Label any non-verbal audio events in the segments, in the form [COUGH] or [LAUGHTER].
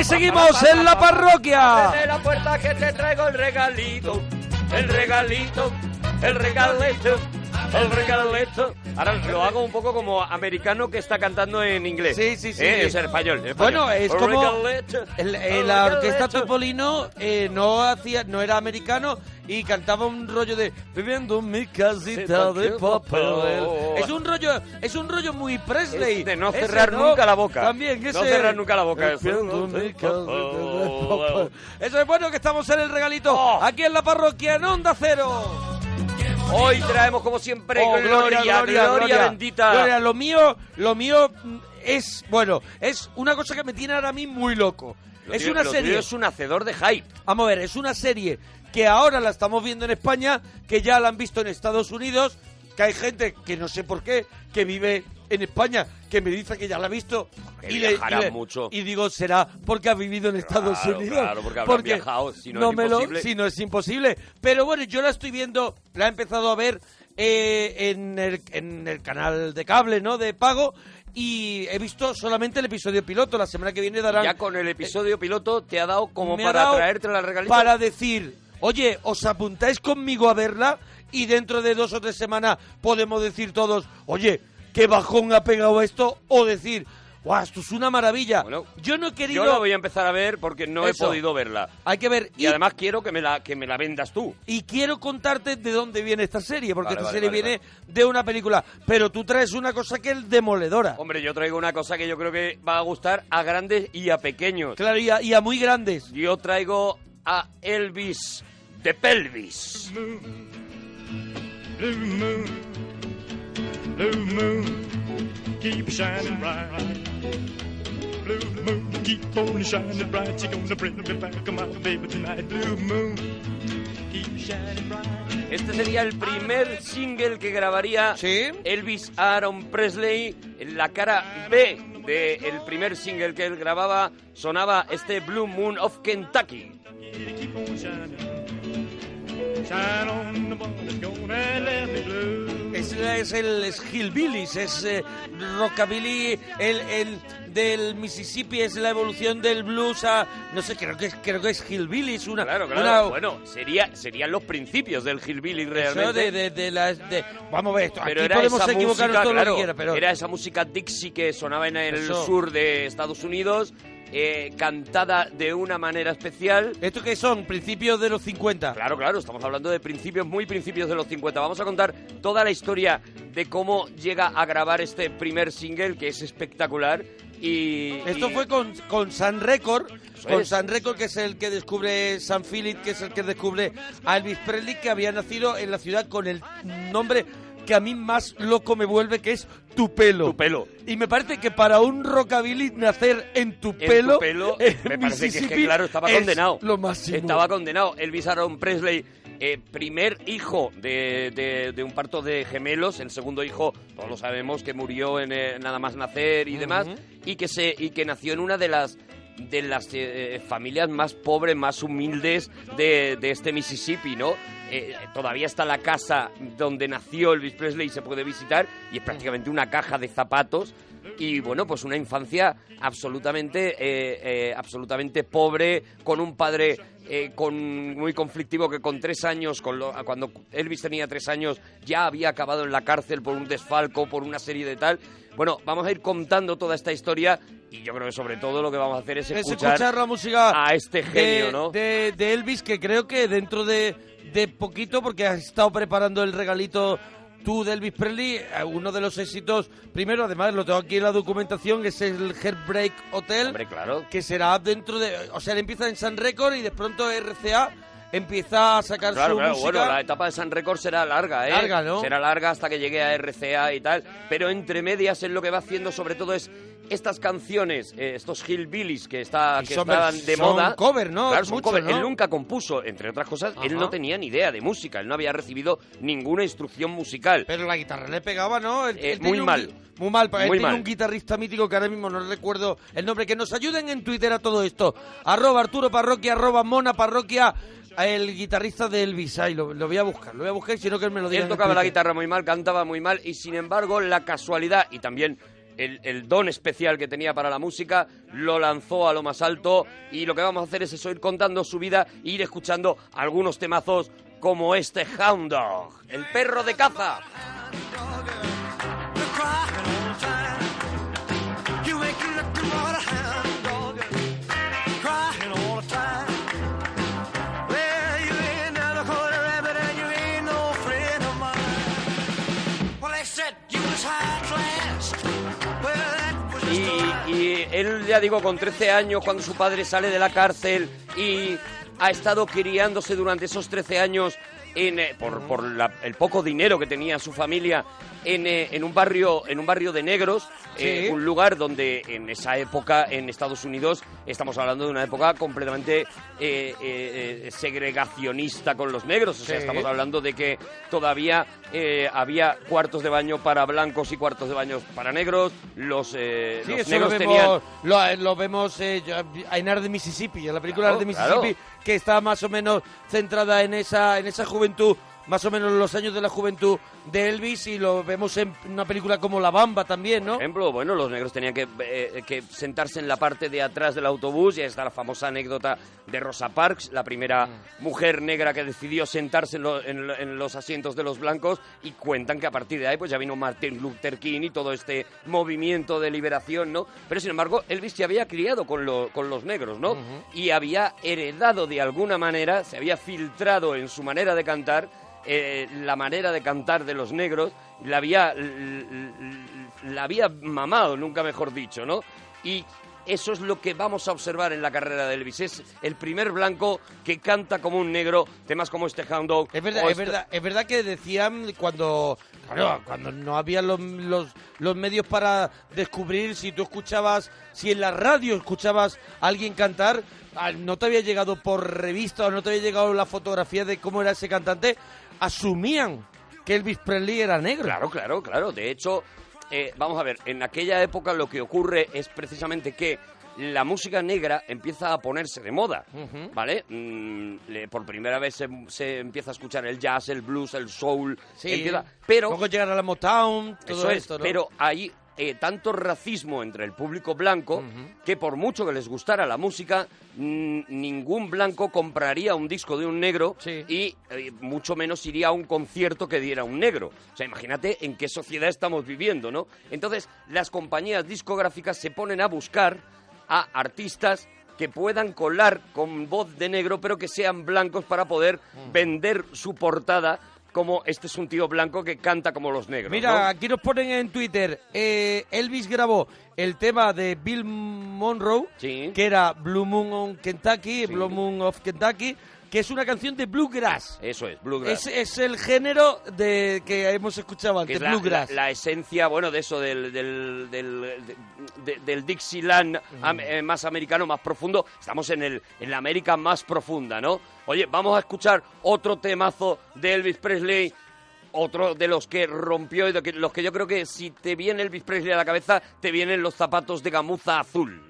aquí seguimos en la parroquia. Desde la puerta que te traigo el regalito, el regalito, el regalito, el regalito. Ahora lo hago un poco como americano que está cantando en inglés. Sí, sí, sí. Eh, Es el español. el español. Bueno, es como el- el la orquesta. Topolino eh, no hacía, no era americano y cantaba un rollo de viviendo en mi casita de papel. Es un rollo, es un rollo muy Presley. Es de no cerrar nunca la boca. También No ese. cerrar nunca la boca. Viviendo en mi casita de papel. Eso es bueno que estamos en el regalito Oh. aquí en la parroquia en Onda Cero. Hoy traemos como siempre Oh, gloria, gloria, bendita. Gloria, lo mío, lo mío es, bueno, es una cosa que me tiene ahora a mí muy loco. Lo es tuyo- una lo serie. es un hacedor de hype. Vamos a ver, es una serie que ahora la estamos viendo en España, que ya la han visto en Estados Unidos, que hay gente que no sé por qué, que vive en España, que me dice que ya la ha visto. Que le- le- mucho. Y digo, será porque ha vivido en Estados Claro, Unidos. claro, porque habrán viajado, si no es me lo- imposible. si no es imposible. Pero bueno, yo la estoy viendo, la he empezado a ver eh, en, el, en el canal de cable, ¿no? De pago. Y he visto solamente el episodio piloto. La semana que viene darán Ya con el episodio piloto te ha dado como para dado traerte la regalita. Para decir, oye, ¿os apuntáis conmigo a verla? Y dentro de dos o tres semanas podemos decir todos, oye, qué bajón ha pegado esto. O decir, guau, esto es una maravilla. Bueno, yo no he querido... Yo la voy a empezar a ver porque no Eso. he podido verla. Hay que ver. Y, además quiero que me la que me la vendas tú. y quiero contarte de dónde viene esta serie, porque Vale, esta vale, serie vale, viene de una película. Pero tú traes una cosa que es demoledora. Hombre, yo traigo una cosa que yo creo que va a gustar a grandes y a pequeños. Claro, y a, y a muy grandes. Yo traigo a Elvis de Pelvis. Blue moon, keep shining bright. Blue moon, keep on shining bright. You're gonna bring me back, my baby, tonight. Blue moon, keep shining bright. Este sería el primer single que grabaría Elvis Aaron Presley. En la cara B del primer single que él grababa sonaba este Blue Moon of Kentucky. Shine on the one that's gonna let me blue. Es, es el es Hillbillies, es eh, rockabilly, el, el del Mississippi es la evolución del blues a no sé, creo que es creo que es Hillbillies, una Claro, una- claro. Bueno, sería, serían los principios del hillbilly realmente. de, de, de las de vamos a ver esto, pero aquí era podemos esa equivocarnos música, todo lo claro, que quiera, pero era esa música Dixie que sonaba en el Eso. sur de Estados Unidos, eh, cantada de una manera especial. ¿Esto qué son? ¿Principios de los 50? Claro, claro, estamos hablando de principios, muy principios de los 50. Vamos a contar toda la historia de cómo llega a grabar este primer single, que es espectacular. Y, Esto y- fue con, con Sun Record, con es. Sun Record, que es el que descubre San Philip, que es el que descubre a Elvis Presley, que había nacido en la ciudad con el nombre que a mí más loco me vuelve, que es Tu Pelo. Tu Pelo. Y me parece que para un rockabilly nacer en Tu en Pelo, tu pelo, [LAUGHS] en me parece que, es que, claro, estaba es condenado. lo máximo. Estaba condenado. Elvis Aaron Presley, eh, primer hijo de, de- de un parto de gemelos, el segundo hijo, todos lo sabemos, que murió en, eh, nada más nacer y demás, y que se y que nació en una de las de las eh, familias más pobres, más humildes de, de este Mississippi, ¿no? Eh, todavía está la casa donde nació Elvis Presley y se puede visitar y es prácticamente una caja de zapatos y bueno, pues una infancia absolutamente, eh, eh, absolutamente pobre, con un padre eh, con, muy conflictivo que con tres años, con lo- cuando Elvis tenía tres años, ya había acabado en la cárcel por un desfalco, por una serie de tal. Bueno, vamos a ir contando toda esta historia y yo creo que sobre todo lo que vamos a hacer es Es escuchar, escuchar la música a este genio, de, ¿no? de, de Elvis, que creo que dentro de, de poquito, porque has estado preparando el regalito tú de Elvis Presley, eh, uno de los éxitos, primero, además, lo tengo aquí en la documentación, es el Heartbreak Hotel, Hombre, claro. que será dentro de... O sea, él empieza en Sun Record y de pronto RCA empieza a sacar Claro, su claro, música. bueno, la etapa de San Record será larga, ¿eh? Larga, ¿no? Será larga hasta que llegue a RCA y tal, pero entre medias él lo que va haciendo sobre todo es estas canciones, eh, estos hillbillies que, está, que son estaban de son moda. cover, ¿no? Claro, son Mucho, cover. ¿no? Él nunca compuso, entre otras cosas, él no tenía ni idea de música, él no había recibido ninguna instrucción musical. Pero la guitarra le pegaba, ¿no? Él- Eh, él muy un mal. Muy mal, él Muy tiene mal. un guitarrista mítico que ahora mismo no recuerdo el nombre. Que nos ayuden en Twitter a todo esto. Arroba Arturo Parroquia, arroba Mona Parroquia, el guitarrista de Elvis. Ay, lo, lo voy a buscar, lo voy a buscar, si no que él me lo diga. Él tocaba la guitarra muy mal, cantaba muy mal y sin embargo la casualidad y también el, don especial que tenía para la música, lo lanzó a lo más alto y lo que vamos a hacer es eso, ir contando su vida e ir escuchando algunos temazos como este Hound Dog, el perro de caza. Y, él, ya digo, con 13 años, cuando su padre sale de la cárcel y ha estado criándose durante esos 13 años en, eh, por, por la- el poco dinero que tenía su familia en, eh, en un barrio en un barrio de negros, eh, un lugar donde en esa época en Estados Unidos estamos hablando de una época completamente segregacionista con los negros, o sea, Sí. estamos hablando de que todavía había cuartos de baño para blancos y cuartos de baño para negros, los, Sí, los negros lo tenían lo, lo vemos en Art de Mississippi, en la película Claro, Art de Mississippi, claro. que está más o menos centrada en esa, en esa juventud, más o menos en los años de la juventud de Elvis, y lo vemos en una película como La Bamba también, ¿no? Por ejemplo, bueno, los negros tenían que, eh, que sentarse en la parte de atrás del autobús y ahí está la famosa anécdota de Rosa Parks, la primera Mm. mujer negra que decidió sentarse en, lo- en lo- en los asientos de los blancos y cuentan que a partir de ahí pues ya vino Martin Luther King y todo este movimiento de liberación, ¿no? Pero sin embargo, Elvis se había criado con, lo- con los negros, ¿no? Y había heredado de alguna manera, se había filtrado en su manera de cantar eh, la manera de cantar de los negros, la había, la había mamado, nunca mejor dicho, ¿no? Y eso es lo que vamos a observar en la carrera de Elvis. Es el primer blanco que canta como un negro, temas como este Hound Dog. Es verdad, es este- verdad, es verdad que decían cuando, claro, cuando no había los, los, los medios para descubrir si tú escuchabas, si en la radio escuchabas a alguien cantar, ah, no te había llegado por revista o no te había llegado la fotografía de cómo era ese cantante, asumían que Elvis Presley era negro. Claro, claro, claro. De hecho, eh, vamos a ver, en aquella época lo que ocurre es precisamente que la música negra empieza a ponerse de moda. ¿vale? Mm, le- por primera vez se, se empieza a escuchar el jazz, el blues, el soul, Sí, empieza- pero luego llegar a la Motown, todo Eso es, esto, ¿no? pero hay eh, tanto racismo entre el público blanco que por mucho que les gustara la música, ningún blanco compraría un disco de un negro Sí. y eh, mucho menos iría a un concierto que diera un negro. O sea, imagínate en qué sociedad estamos viviendo, ¿no? Entonces, las compañías discográficas se ponen a buscar a artistas que puedan colar con voz de negro, pero que sean blancos para poder vender su portada como este es un tío blanco que canta como los negros. Mira, ¿no? aquí nos ponen en Twitter, eh, Elvis grabó el tema de Bill Monroe, Sí. que era Blue Moon on Kentucky, Blue Moon of Kentucky, que es una canción de bluegrass. Eso es, bluegrass. Es, es el género de que hemos escuchado que antes, es la, bluegrass. la- la esencia, bueno, de eso, del, del, del, de- de- del Dixieland eh, más americano, más profundo. Estamos en, el, en la América más profunda, ¿no? Oye, vamos a escuchar otro temazo de Elvis Presley, otro de los que rompió y de los que yo creo que si te viene Elvis Presley a la cabeza, te vienen los zapatos de gamuza azul.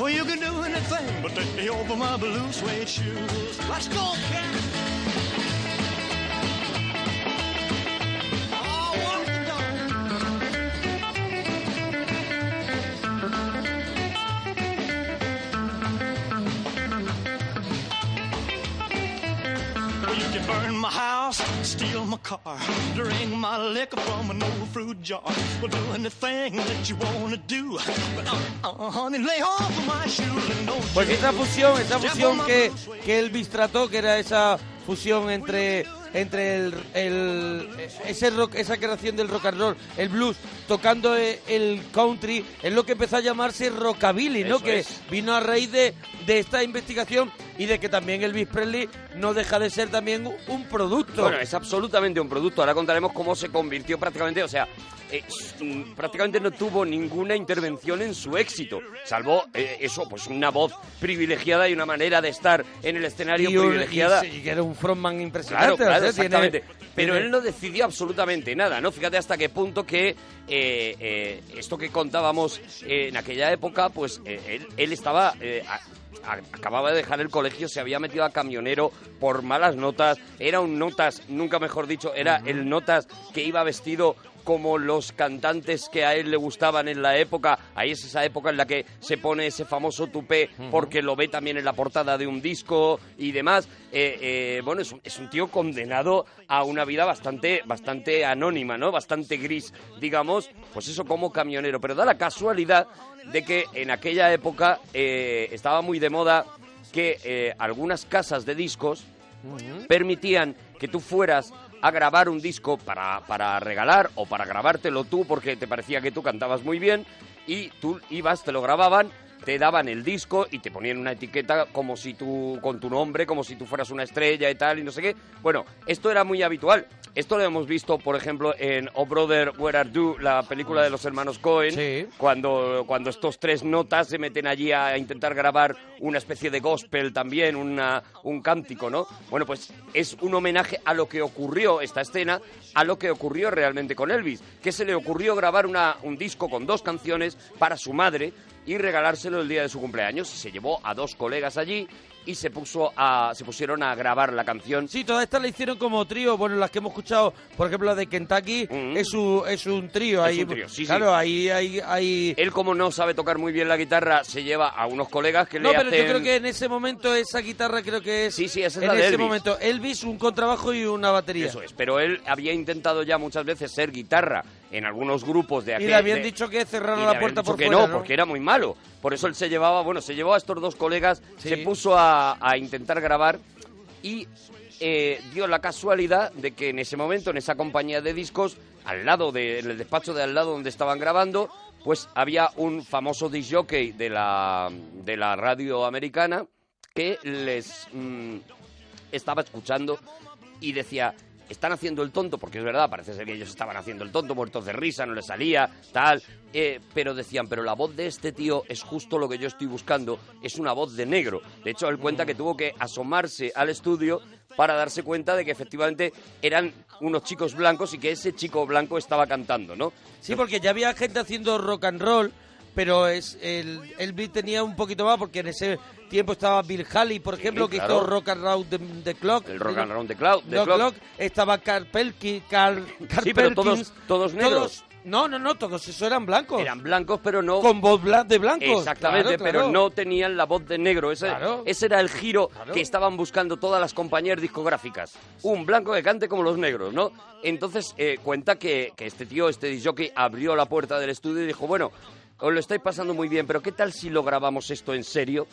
Well, you can do anything but take me over my blue suede shoes. Let's go, cat. Oh, burn my house, steal my car, drink my liquor from an old fruit jar. Well, do anything that you wanna do. But, uh, uh, honey, lay off of my shoes and don't Pues you esa fusión, esa fusión que, que Elvis trató, que era esa fusión entre entre el, el- ese rock, esa creación del rock and roll, el blues, tocando e- el country, es lo que empezó a llamarse rockabilly, ¿no? Eso que es. vino a raíz de, de esta investigación y de que también Elvis Presley no deja de ser también un producto. Bueno, es absolutamente un producto. Ahora contaremos cómo se convirtió prácticamente, o sea, eh, mm, prácticamente no tuvo ninguna intervención en su éxito, salvo eh, eso, pues una voz privilegiada y una manera de estar en el escenario y, un- privilegiada. y que era un frontman impresionante. Claro, claro, tiene- exactamente. Pero él no decidió absolutamente nada, ¿no? Fíjate hasta qué punto que eh, eh, esto que contábamos eh, en aquella época, pues eh, él, él estaba... a- acababa de dejar el colegio, se había metido a camionero por malas notas, era un notas, nunca mejor dicho, era el notas que iba vestido como los cantantes que a él le gustaban en la época. Ahí es esa época en la que se pone ese famoso tupé porque lo ve también en la portada de un disco y demás. Eh, eh, bueno, es un, es un tío condenado a una vida bastante, bastante anónima, ¿no? Bastante gris, digamos. Pues eso como camionero. Pero da la casualidad de que en aquella época eh, estaba muy de moda que algunas casas de discos permitían que tú fueras a grabar un disco para, para regalar o para grabártelo tú porque te parecía que tú cantabas muy bien y tú ibas, te lo grababan, te daban el disco y te ponían una etiqueta como si tú, con tu nombre, como si tú fueras una estrella y tal y no sé qué. Bueno, esto era muy habitual. Esto lo hemos visto, por ejemplo, en Oh Brother, Where Are You, la película de los hermanos Cohen, Sí. cuando, cuando estos tres notas se meten allí a intentar grabar una especie de gospel también, una, un cántico, ¿no? Bueno, pues es un homenaje a lo que ocurrió, esta escena, a lo que ocurrió realmente con Elvis, que se le ocurrió grabar una, un disco con dos canciones para su madre y regalárselo el día de su cumpleaños. Se llevó a dos colegas allí y se puso a, se pusieron a grabar la canción. Sí, todas estas la hicieron como trío. Bueno, las que hemos escuchado, por ejemplo, la de Kentucky, Mm. es, un, es un trío. Es ahí, un trío, sí, sí. Claro, ahí hay... hay... Él, como no sabe tocar muy bien la guitarra, se lleva a unos colegas que No, le pero hacen... yo creo que en ese momento esa guitarra creo que es... Sí, sí, esa es en la de ese Elvis. momento Elvis, un contrabajo y una batería. Eso es, pero él había intentado ya muchas veces ser guitarra en algunos grupos de Y aquel... le habían de- dicho que cerrara y le la puerta dicho por que fuera, no, porque era muy malo. Por eso él se llevaba, bueno, se llevó a estos dos colegas, Sí. se puso a, a intentar grabar y eh, dio la casualidad de que en ese momento, en esa compañía de discos, al lado de, en el despacho de al lado donde estaban grabando, pues había un famoso disc jockey de la, de la radio americana que les mm, estaba escuchando y decía, están haciendo el tonto, porque es verdad, parece ser que ellos estaban haciendo el tonto, muertos de risa, no les salía, tal, eh, pero decían, pero la voz de este tío es justo lo que yo estoy buscando, es una voz de negro. De hecho, él cuenta que tuvo que asomarse al estudio para darse cuenta de que efectivamente eran unos chicos blancos y que ese chico blanco estaba cantando, ¿no? Sí, porque ya había gente haciendo rock and roll, pero es el Elvis tenía un poquito más porque en ese tiempo estaba Bill Haley, por ejemplo, que claro. hizo Rock and Roll the, the Clock. El Rock and Roll the Cloud, the The Clock. Clock. Estaba Carl Pelkins, Carl, Carl Sí, pero todos- todos negros. no, no, no, todos esos eran blancos. Eran blancos, pero no... con voz de blancos. Exactamente, Claro, pero no tenían la voz de negro. Ese, Claro. ese era el giro que estaban buscando todas las compañías discográficas. Un blanco que cante como los negros, ¿no? Entonces eh, cuenta que, que este tío, este disjockey, abrió la puerta del estudio y dijo, bueno, os lo estáis pasando muy bien, pero ¿qué tal si lo grabamos esto en serio?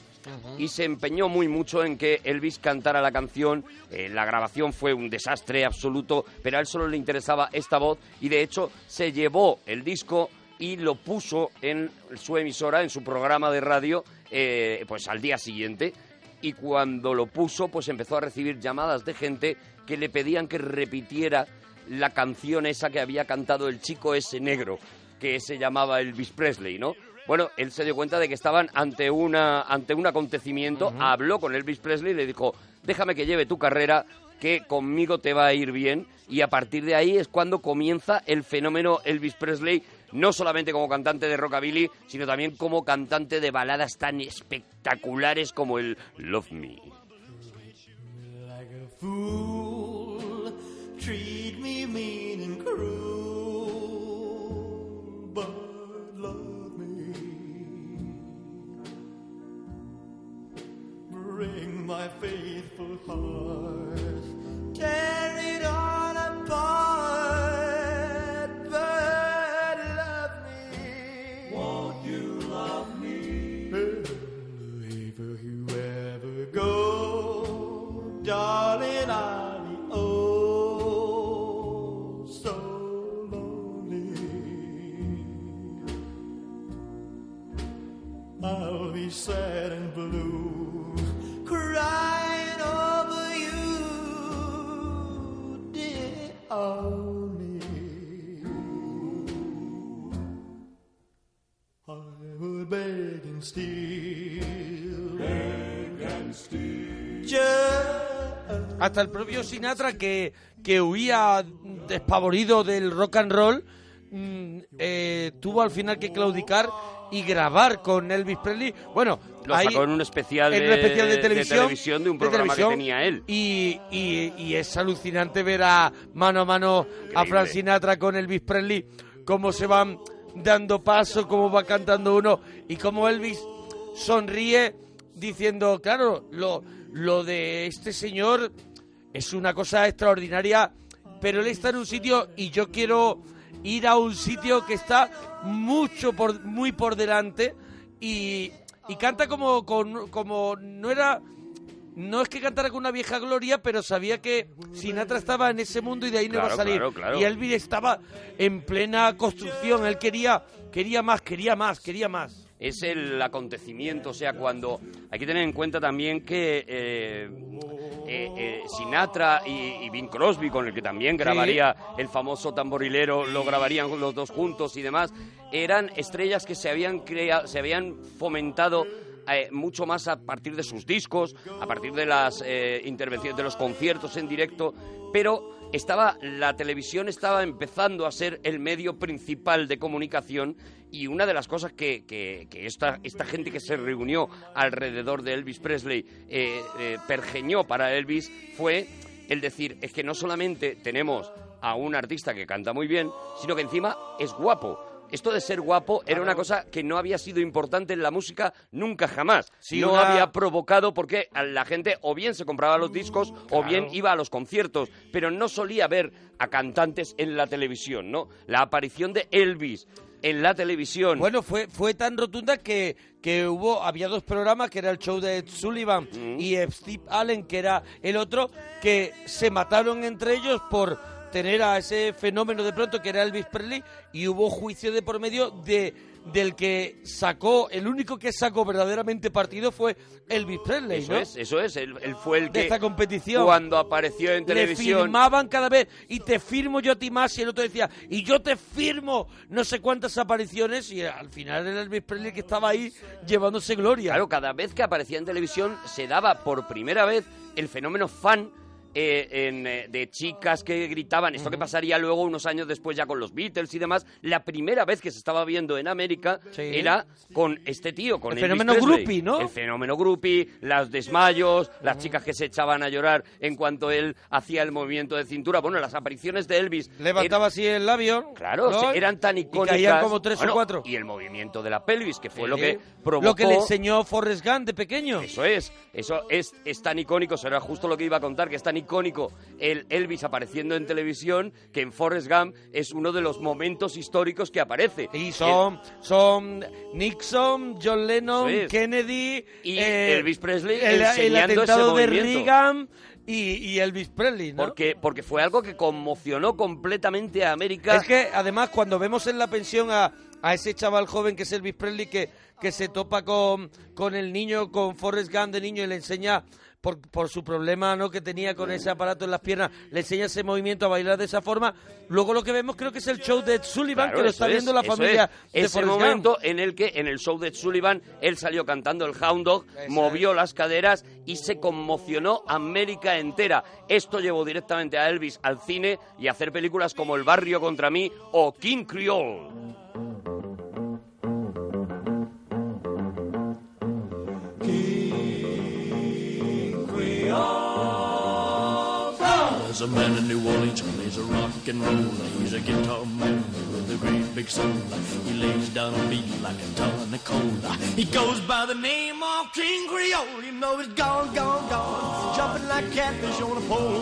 Y se empeñó muy mucho en que Elvis cantara la canción. Eh, la grabación fue un desastre absoluto, pero a él solo le interesaba esta voz y de hecho se llevó el disco y lo puso en su emisora, en su programa de radio, eh, pues al día siguiente. Y cuando lo puso, pues empezó a recibir llamadas de gente que le pedían que repitiera la canción esa que había cantado el chico ese negro, que se llamaba Elvis Presley, ¿no? Bueno, él se dio cuenta de que estaban ante una ante un acontecimiento, habló con Elvis Presley y le dijo, déjame que lleve tu carrera, que conmigo te va a ir bien, y a partir de ahí es cuando comienza el fenómeno Elvis Presley, no solamente como cantante de rockabilly, sino también como cantante de baladas tan espectaculares como el Love Me. My faithful heart, tear it all apart, but love me. Won't you love me? If you ever go, darling, I'll be oh so lonely. I'll be sad Hasta el propio Sinatra que, que huía despavorido del rock and roll mm, eh, tuvo al final que claudicar y grabar con Elvis Presley. Bueno, Lo ahí- sacó en un especial en de, un especial de de televisión, televisión de un de programa televisión, que tenía él. Y, y- y es alucinante ver a mano a mano a Frank Increíble. Sinatra con Elvis Presley, cómo se van dando paso, cómo va cantando uno y cómo Elvis sonríe diciendo, claro, lo, lo de este señor es una cosa extraordinaria, pero él está en un sitio y yo quiero ir a un sitio que está mucho por muy por delante y, y canta como con, como no era no es que cantara con una vieja gloria, pero sabía que Sinatra estaba en ese mundo y de ahí no iba a salir. claro, claro. Y Elvis estaba en plena construcción, él quería quería más, quería más, quería más. Es el acontecimiento, o sea, cuando hay que tener en cuenta también que eh, eh, eh, Sinatra y, y Bing Crosby, con el que también grabaría el famoso tamborilero, lo grabarían los dos juntos y demás, eran estrellas que se habían creado, se habían fomentado eh, mucho más a partir de sus discos, a partir de las eh, intervenciones, de los conciertos en directo, pero estaba la televisión estaba empezando a ser el medio principal de comunicación y una de las cosas que, que- que esta, esta gente que se reunió alrededor de Elvis Presley eh, eh, pergeñó para Elvis fue el decir, es que no solamente tenemos a un artista que canta muy bien, sino que encima es guapo. Esto de ser guapo era una cosa que no había sido importante en la música nunca jamás. Sí, no una- había provocado porque a la gente o bien se compraba los discos o bien iba a los conciertos, pero no solía ver a cantantes en la televisión, ¿no? La aparición de Elvis en la televisión. Bueno, fue, fue tan rotunda que, que hubo, había dos programas, que era el show de Ed Sullivan Mm. y Steve Allen, que era el otro, que se mataron entre ellos por tener a ese fenómeno de pronto que era Elvis Presley y hubo juicio de por medio de del que sacó, el único que sacó verdaderamente partido fue Elvis Presley, eso ¿no? es, eso es. Él, él fue el de que esta competición. cuando apareció en le televisión firmaban cada vez y te firmo yo a ti más y el otro decía y yo te firmo no sé cuántas apariciones y al final era Elvis Presley que estaba ahí llevándose gloria Claro, cada vez que aparecía en televisión se daba por primera vez el fenómeno fan eh, en, eh, de chicas que gritaban. Esto que pasaría luego unos años después ya con los Beatles y demás. La primera vez que se estaba viendo en América Sí. era con este tío, con El Elvis fenómeno Presley. groupie, ¿no? El fenómeno groupie, los desmayos, las chicas que se echaban a llorar en cuanto él hacía el movimiento de cintura. Bueno, las apariciones de Elvis levantaba así el labio Claro, ¿no? eran tan y icónicas. caían como tres Bueno, o cuatro Y el movimiento de la pelvis, que fue Sí. lo que provocó... lo que le enseñó Forrest Gump de pequeño Eso es, eso es, es tan icónico, eso era justo lo que iba a contar, que es tan icónico el Elvis apareciendo en televisión, que en Forrest Gump es uno de los momentos históricos que aparece. y son son Nixon John Lennon es. Kennedy Y eh, Elvis Presley el, atentado de. Reagan y, y Elvis Presley ¿no? Porque, porque fue algo que conmocionó completamente a América. Es que además cuando vemos en la pensión a, a ese chaval joven que es Elvis Presley que, que se topa con, con el niño, con Forrest Gump de niño y le enseña por, por su problema ¿no? que tenía con ese aparato en las piernas, le enseña ese movimiento a bailar de esa forma. Luego lo que vemos creo que es el show de Ed Sullivan Claro, que lo está es, viendo la familia es. Ese Forrest Gump. momento en el que en el show de Ed Sullivan él salió cantando el Hound Dog, movió las caderas y se conmocionó América entera. Esto llevó directamente a Elvis al cine y a hacer películas como El barrio contra mí o King Creole. There's a man in New Orleans, he's a rock and roller. He's a guitar man with a great big soul. He lays down a beat like a ton of cola. He goes by the name of King Creole. You know he's gone, gone, gone. Jumping like catfish on a pole.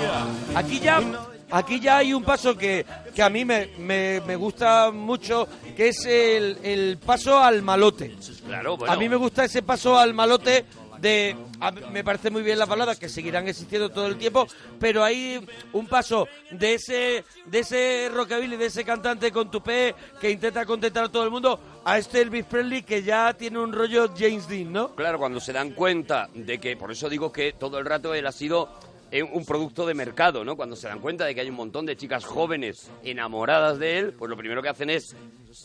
Yeah. Aquí ya, aquí ya hay un paso que, que a mí me, me, me gusta mucho, que es el, el paso al malote. Claro, bueno. A mí me gusta ese paso al malote de... a- me parece muy bien las baladas que seguirán existiendo todo el tiempo, pero hay un paso de ese de ese rockabilly, de ese cantante con tupé que intenta contentar a todo el mundo, a este Elvis Presley que ya tiene un rollo James Dean, ¿no? Claro, cuando se dan cuenta de que, por eso digo que todo el rato él ha sido eh, un producto de mercado, ¿no? Cuando se dan cuenta de que hay un montón de chicas jóvenes enamoradas de él, pues lo primero que hacen es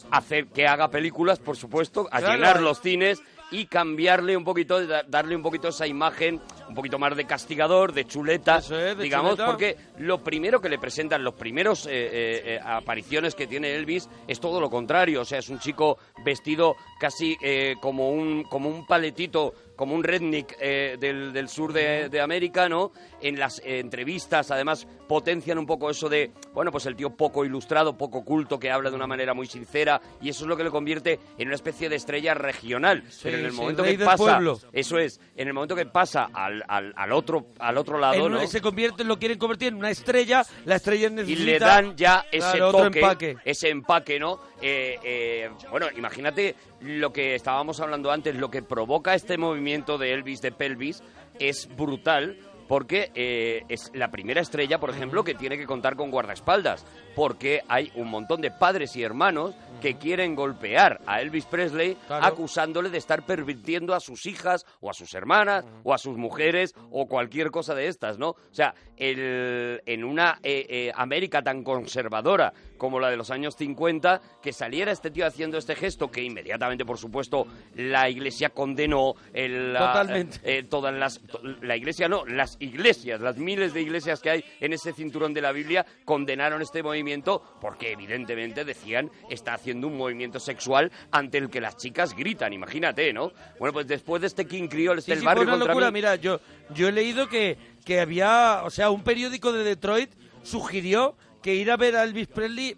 hacer que haga películas, por supuesto, a Claro. llenar los cines y cambiarle un poquito, da- darle un poquito esa imagen, un poquito más de castigador, de chuleta, Eso es, de digamos, chuleta. porque lo primero que le presentan, los primeros eh, eh, eh, apariciones que tiene Elvis es todo lo contrario, o sea, es un chico vestido casi eh, como un como un paletito, como un redneck eh, del, del sur de, de América, ¿no? En las eh, entrevistas, además, potencian un poco eso de, bueno, pues el tío poco ilustrado, poco culto, que habla de una manera muy sincera, y eso es lo que le convierte en una especie de estrella regional. Pero en el sí, momento que pasa, pueblo. eso es, en el momento que pasa al, al, al otro al otro lado, una- ¿no? Se convierte, lo quieren convertir en una estrella, la estrella y necesita... le dan ya ese Claro, toque, empaque. ese empaque, ¿no? Eh, eh, bueno, imagínate lo que estábamos hablando antes, lo que provoca este movimiento de Elvis de pelvis es brutal. Porque eh, es la primera estrella, por ejemplo, que tiene que contar con guardaespaldas. Porque hay un montón de padres y hermanos que quieren golpear a Elvis Presley Claro. acusándole de estar pervirtiendo a sus hijas o a sus hermanas o a sus mujeres o cualquier cosa de estas, ¿no? O sea, el- en una eh, eh, América tan conservadora como la de los años 50, que saliera este tío haciendo este gesto que inmediatamente, por supuesto, la iglesia condenó, el, Totalmente. eh, todas las to- la iglesia no, las iglesias, las miles de iglesias que hay en ese cinturón de la Biblia condenaron este movimiento porque evidentemente decían está haciendo un movimiento sexual ante el que las chicas gritan, imagínate, ¿no? Bueno, pues después de este King Creole, este Sí, el sí, barrio fue una contra locura. mí, Mira, yo, yo he leído que, que había, o sea, un periódico de Detroit sugirió que ir a ver a Elvis Presley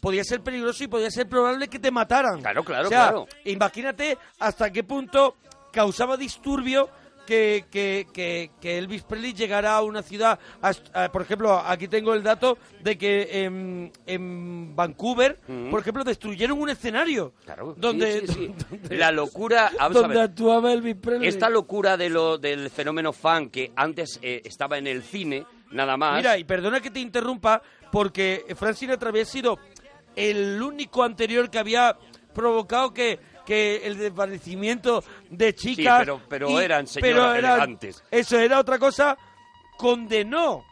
podía ser peligroso y podía ser probable que te mataran. Claro, claro, o sea, claro. Imagínate hasta qué punto causaba disturbio que, que, que, que Elvis Presley llegara a una ciudad. a- a- por ejemplo, aquí tengo el dato de que en, en Vancouver, Mm. por ejemplo, destruyeron un escenario. Claro, Donde, sí, sí, sí. [LAUGHS] donde- la locura, donde actuaba Elvis Presley. esta locura de lo del fenómeno fan que antes eh, estaba en el cine, nada más. Mira, y perdona que te interrumpa, porque Frank Sinatra había sido el único anterior que había provocado que, que el desvanecimiento de chicas... pero- pero eran señoras elegantes. Eso era otra cosa, condenó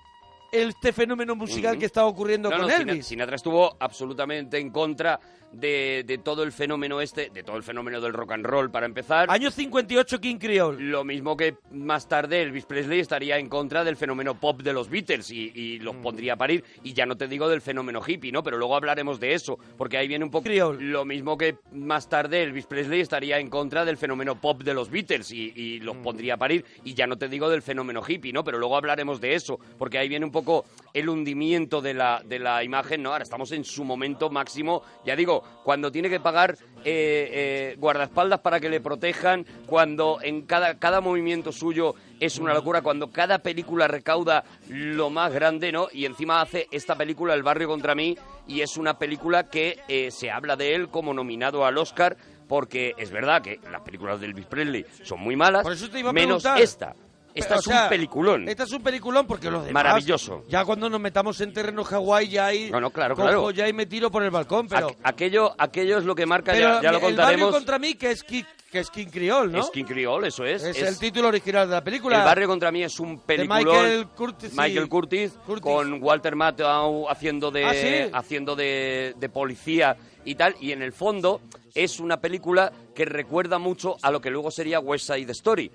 este fenómeno musical Ujú. que estaba ocurriendo No, con no, Elvis. Sinatra estuvo absolutamente en contra de, de todo el fenómeno este, de todo el fenómeno del rock and roll, para empezar. Año 58, King Creole. Lo mismo que más tarde Elvis Presley estaría en contra del fenómeno pop de los Beatles y, y Mm. los pondría a parir. Y ya no te digo del fenómeno hippie, ¿no? Pero luego hablaremos de eso, porque ahí viene un poco... Creole. Lo mismo que más tarde Elvis Presley estaría en contra del fenómeno pop de los Beatles y, y Mm. los pondría a parir. Y ya no te digo del fenómeno hippie, ¿no? Pero luego hablaremos de eso, porque ahí viene un poco el hundimiento de la, de la imagen, ¿no? Ahora estamos en su momento máximo. Ya digo, cuando tiene que pagar eh, eh, guardaespaldas para que le protejan, cuando en cada, cada movimiento suyo es una locura, cuando cada película recauda lo más grande, ¿no? Y encima hace esta película, El barrio contra mí, y es una película que eh, se habla de él como nominado al Oscar, porque es verdad que las películas de Elvis Presley son muy malas, Por eso te iba a menos preguntar. esta. Esta O es sea, un peliculón. Este es un peliculón porque los demás... Maravilloso. Ya cuando nos metamos en terreno Hawái ya ahí... No, no, claro, cojo claro. ya ahí me tiro por el balcón, pero... Aqu- aquello, aquello es lo que marca, Pero ya, ya lo el barrio contaremos. contra mí, que es, que es King Creole, ¿no? Es King Creole, eso es. es, es- el título original de la película. El barrio contra mí es un peliculón. Michael Curtis. Michael Curtis, Curtis. con Walter Matthau haciendo de Ah, ¿sí? haciendo de, de policía y tal. Y en el fondo es una película que recuerda mucho a lo que luego sería West Side Story.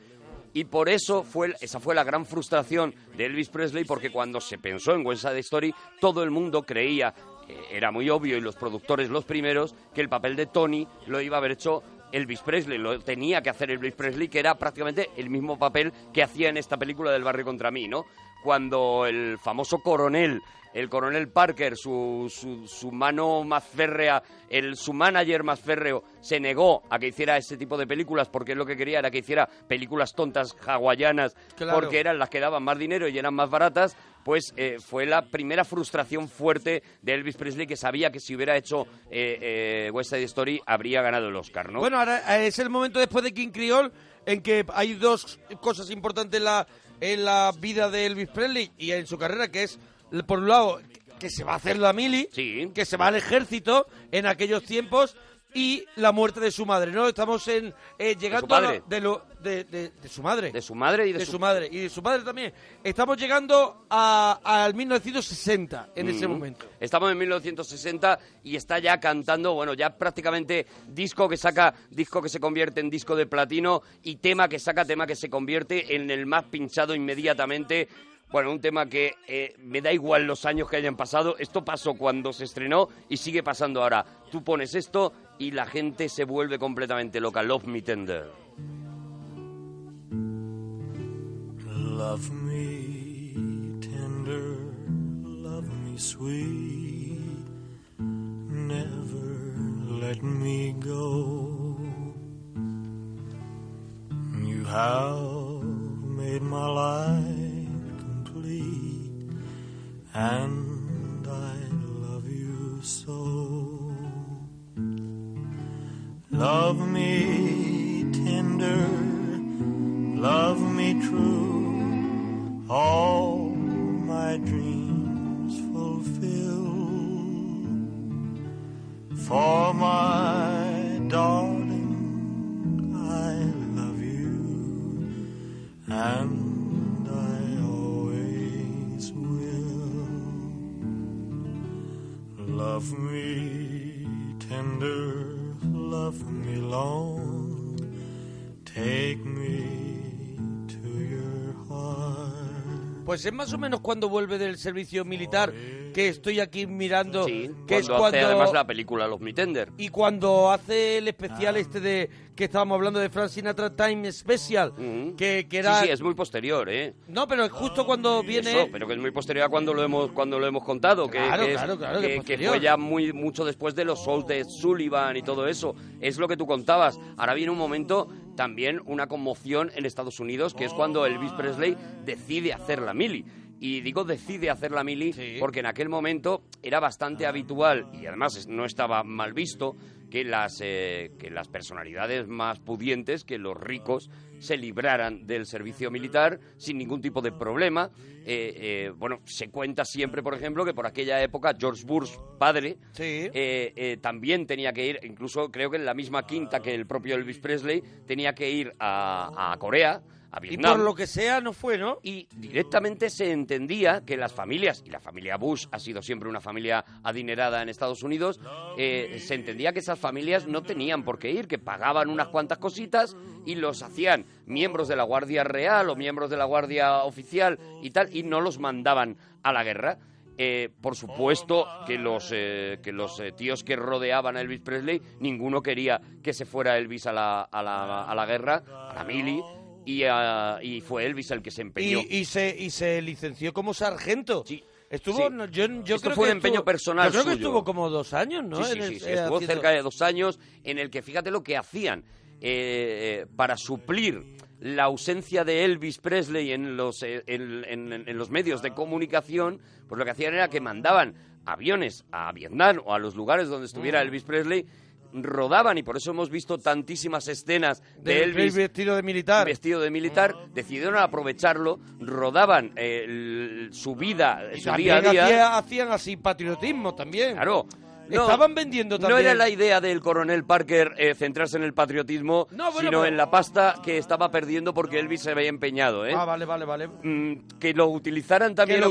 Y por eso fue esa fue la gran frustración de Elvis Presley, porque cuando se pensó en West Side Story, todo el mundo creía, eh, era muy obvio, y los productores los primeros, que el papel de Tony lo iba a haber hecho Elvis Presley, lo tenía que hacer Elvis Presley, que era prácticamente el mismo papel que hacía en esta película del barrio contra mí, ¿no? Cuando el famoso coronel, el coronel Parker, su, su, su mano más férrea, el, su manager más férreo, se negó a que hiciera ese tipo de películas porque lo que quería era que hiciera películas tontas hawaianas Claro. porque eran las que daban más dinero y eran más baratas, pues eh, fue la primera frustración fuerte de Elvis Presley que sabía que si hubiera hecho eh, eh, West Side Story habría ganado el Oscar, ¿no? Bueno, ahora es el momento después de King Creole en que hay dos cosas importantes en la, en la vida de Elvis Presley y en su carrera, que es, por un lado, que se va a hacer la mili, Sí. que se va al ejército en aquellos tiempos y la muerte de su madre, ¿no? Estamos en eh, llegando padre. a de, lo, de, de- de su madre. De su madre y de, de su, su madre y de su padre también. Estamos llegando a- al 1960 en ese Mm. momento. Estamos en 1960 y está ya cantando, bueno, ya prácticamente disco que saca, disco que se convierte en disco de platino y tema que saca, tema que se convierte en el más pinchado inmediatamente. Bueno, un tema que eh, me da igual los años que hayan pasado. Esto pasó cuando se estrenó y sigue pasando ahora. Tú pones esto y la gente se vuelve completamente loca. Love Me Tender. Love me tender, love me sweet, never let me go. You have made my life complete, and I love you so. Love me Pues es más o menos cuando vuelve del servicio militar que estoy aquí mirando Sí, que es cuando hace cuando además la película Love Me Tender. y cuando hace el especial este de que estábamos hablando de Frank Sinatra Time Special Mm. que, que era Sí, sí, es muy posterior, ¿eh? no pero es justo cuando viene Eso, pero que es muy posterior a cuando lo hemos cuando lo hemos contado, que, Claro, que es- claro, claro, que que, que posterior. fue ya muy mucho después de los shows de Sullivan y todo eso. Es lo que tú contabas. Ahora viene un momento también una conmoción en Estados Unidos, que es cuando Elvis Presley decide hacer la mili. Y digo decide hacer la mili Sí. porque en aquel momento era bastante habitual y además no estaba mal visto que las, eh, que las personalidades más pudientes, que los ricos, se libraran del servicio militar sin ningún tipo de problema. Eh, eh, bueno, se cuenta siempre, por ejemplo, que por aquella época George Bush, padre, Sí. también tenía que ir, incluso creo que en la misma quinta que el propio Elvis Presley, tenía que ir a, a Corea, a y por lo que sea no fue no Y directamente se entendía que las familias, y la familia Bush ha sido siempre una familia adinerada en Estados Unidos, eh, se entendía que esas familias no tenían por qué ir, que pagaban unas cuantas cositas y los hacían miembros de la Guardia Real o miembros de la Guardia Oficial y tal, y no los mandaban a la guerra. Eh, por supuesto que los, eh, que los eh, tíos que rodeaban a Elvis Presley, ninguno quería que se fuera Elvis a la, a la, a la guerra, a la mili, y, ah, y fue Elvis el que se empeñó. y, y se y se licenció como sargento Sí. estuvo Sí. yo, yo Esto creo fue que un empeño estuvo- personal yo creo que suyo. estuvo como dos años no Sí, sí, En sí, el- sí, eh, estuvo haciendo- cerca de dos años en el que fíjate lo que hacían eh, eh, para suplir la ausencia de Elvis Presley en los, eh, en, en- en los medios de comunicación, pues lo que hacían era que mandaban aviones a Vietnam o a los lugares donde estuviera Mm. Elvis Presley, rodaban y por eso hemos visto tantísimas escenas de Elvis vestido de militar vestido de militar, decidieron aprovecharlo, rodaban eh, el- su vida, Y su día a día. hacía- hacían así patriotismo también Claro. No, Estaban vendiendo No era la idea del coronel Parker eh, centrarse en el patriotismo, No, bueno, sino pero- en la pasta que estaba perdiendo porque Elvis se había empeñado, ¿eh? ah vale vale vale Mm, que lo utilizaran también Que lo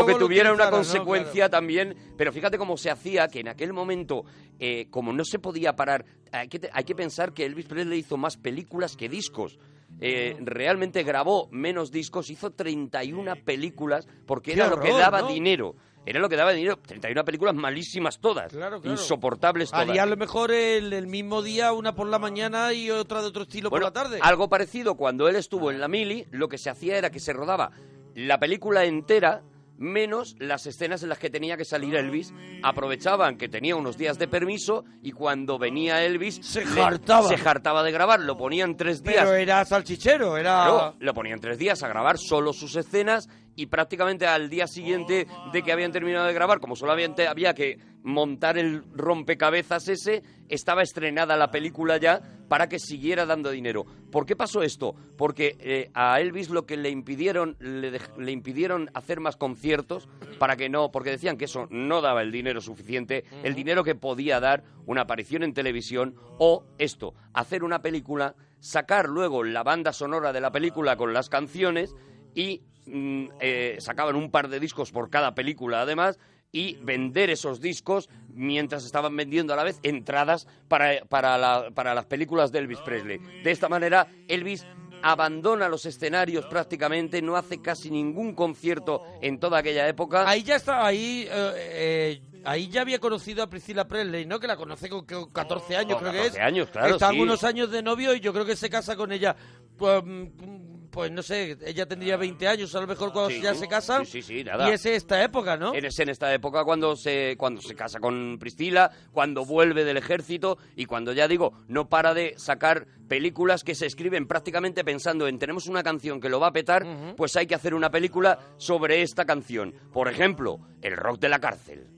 o que, o tuviera una consecuencia también. Pero fíjate cómo se hacía que en aquel momento, eh, como no se podía parar, hay que, hay que pensar que Elvis Presley hizo más películas que discos. Eh, realmente grabó menos discos, hizo 31 películas porque Qué era lo que daba ¿no? dinero. Era lo que daba dinero. 31 películas malísimas todas. Claro, claro. Insoportables todas. haría a lo mejor el, el mismo día una por la mañana y otra de otro estilo Bueno, por la tarde Algo parecido cuando él estuvo en la mili, lo que se hacía era que se rodaba la película entera menos las escenas en las que tenía que salir Elvis. Aprovechaban que tenía unos días de permiso y cuando venía Elvis Se hartaba. se hartaba de grabar, lo ponían tres días. pero era salchichero era lo ponían tres días a grabar solo sus escenas y prácticamente al día siguiente de que habían terminado de grabar, como solamente había que montar el rompecabezas ese, estaba estrenada la película ya para que siguiera dando dinero. ¿Por qué pasó esto? Porque eh, a Elvis lo que le impidieron, le, le impidieron hacer más conciertos para que no, porque decían que eso no daba el dinero suficiente, el dinero que podía dar una aparición en televisión o esto, hacer una película, sacar luego la banda sonora de la película con las canciones y mm, eh, sacaban un par de discos por cada película además y vender esos discos mientras estaban vendiendo a la vez entradas para, para, la- para las películas de Elvis Presley. De esta manera, Elvis abandona los escenarios prácticamente, no hace casi ningún concierto en toda aquella época. Ahí ya está, ahí, eh, eh, ahí ya había conocido a Priscilla Presley, ¿no? Que la conoce con, con 14 años, Con creo que es. 14 años, claro, Están sí. unos años de novio y yo creo que se casa con ella. Pues, mm, pues no sé, ella tendría 20 años a lo mejor cuando Sí, ya se casan. sí, sí, sí, nada. Y es esta época, ¿no? Es en esta época cuando se, cuando se casa con Priscila, cuando vuelve del ejército y cuando ya digo, no para de sacar películas que se escriben prácticamente pensando en tenemos una canción que lo va a petar, pues hay que hacer una película sobre esta canción. Por ejemplo, El rock de la cárcel.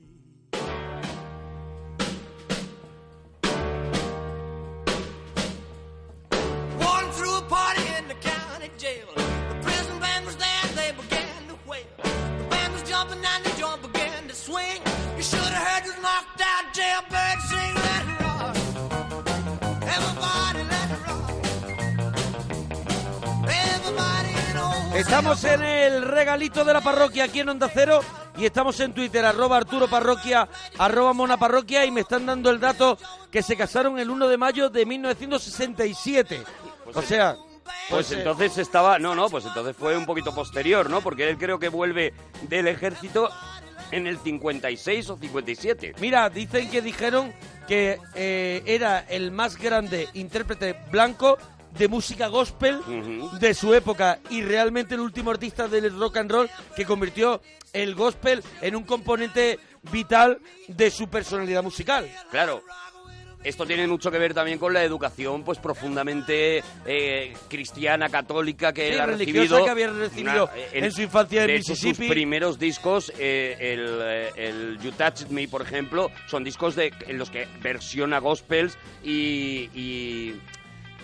The prison band was there, they began to. The band was jumping the began to swing. You should have heard jailbird sing, let. Everybody let. Everybody Estamos en el regalito de la parroquia aquí en Onda Cero y estamos en Twitter, arroba Arturo Parroquia, arroba Mona Parroquia y me están dando el dato que se casaron el 1 de mayo de 1967. O sea, Pues entonces estaba, no, no, pues entonces fue un poquito posterior, ¿no? Porque él creo que vuelve del ejército en el 56 o 57. Mira, dicen que dijeron que eh, era el más grande intérprete blanco de música gospel de su época y realmente el último artista del rock and roll que convirtió el gospel en un componente vital de su personalidad musical. Claro. Esto tiene mucho que ver también con la educación, pues profundamente eh, cristiana, católica que Sí, él ha recibido. que había recibido Una- en su infancia en de hecho, Mississippi. Sus primeros discos, eh, el, eh, el You Touched Me, por ejemplo, son discos de, en los que versiona gospels y, y,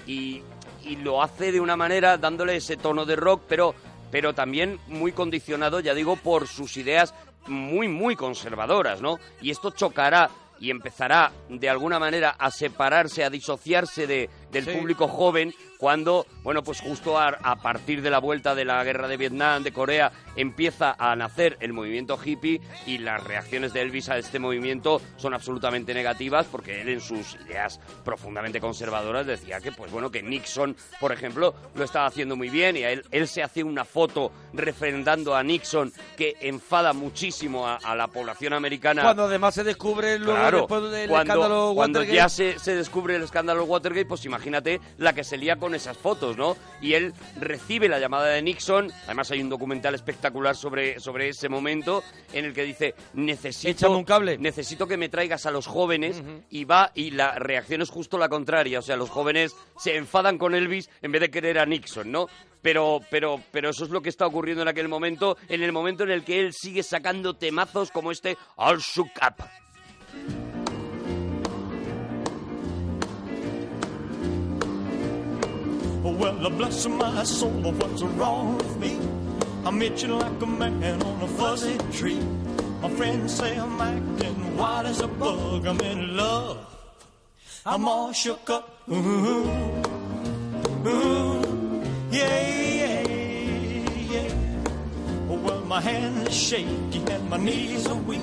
y, y lo hace de una manera dándole ese tono de rock, pero, pero también muy condicionado, ya digo, por sus ideas muy, muy conservadoras, ¿no? Y esto chocará y empezará de alguna manera a separarse, a disociarse de, del Sí. público joven cuando, bueno, pues justo a, a partir de la vuelta de la guerra de Vietnam, de Corea, empieza a nacer el movimiento hippie y las reacciones de Elvis a este movimiento son absolutamente negativas porque él en sus ideas profundamente conservadoras decía que, pues bueno, que Nixon, por ejemplo, lo estaba haciendo muy bien y a él, él se hace una foto refrendando a Nixon que enfada muchísimo a, a la población americana. Cuando además se descubre luego Claro, después del cuando, escándalo cuando Watergate. ya se, se descubre el escándalo Watergate, pues imagínate la que se lía con esas fotos, ¿no? Y él recibe la llamada de Nixon, además hay un documental espectacular sobre, sobre ese momento en el que dice, necesito, un cable. necesito que me traigas a los jóvenes y va y la reacción es justo la contraria, o sea, los jóvenes se enfadan con Elvis en vez de querer a Nixon, ¿no? Pero, pero, pero eso es lo que está ocurriendo en aquel momento, en el momento en el que él sigue sacando temazos como este All Shook Up. Well, bless my soul, what's wrong with me? I'm itching like a man on a fuzzy tree. My friends say I'm acting wild as a bug. I'm in love. I'm all shook up. Ooh, ooh, yeah, yeah, yeah. Oh, well, my hands are shaky and my knees are weak.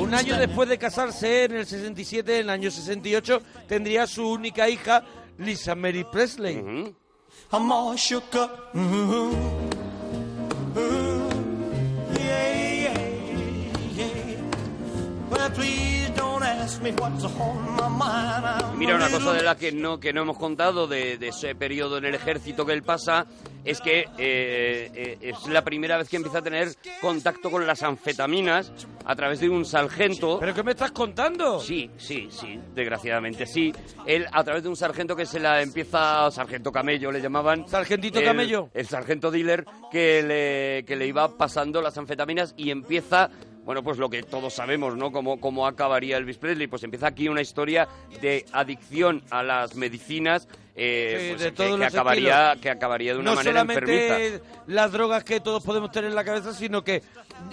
Un año después de casarse, en el 67, en el año 68, tendría su única hija, Lisa Mary Presley. Mm-hmm. I'm all shook up. Ooh, ooh, yeah, yeah, yeah. Well, please Mira, una cosa de la que no, que no hemos contado de, de ese periodo en el ejército que él pasa es que eh, eh, es la primera vez que empieza a tener contacto con las anfetaminas a través de un sargento. ¿Pero qué me estás contando? Sí, sí, sí, desgraciadamente sí. Él a través de un sargento que se la empieza, sargento camello le llamaban. ¿Sargentito el- camello? El sargento dealer que le, que le iba pasando las anfetaminas y empieza, bueno, pues lo que todos sabemos, ¿no? Cómo, cómo acabaría Elvis Presley. Pues empieza aquí una historia de adicción a las medicinas. eh, Sí, pues de que, todos que los acabaría, que acabaría de una no manera solamente enfermiza. las drogas que todos podemos tener en la cabeza, sino que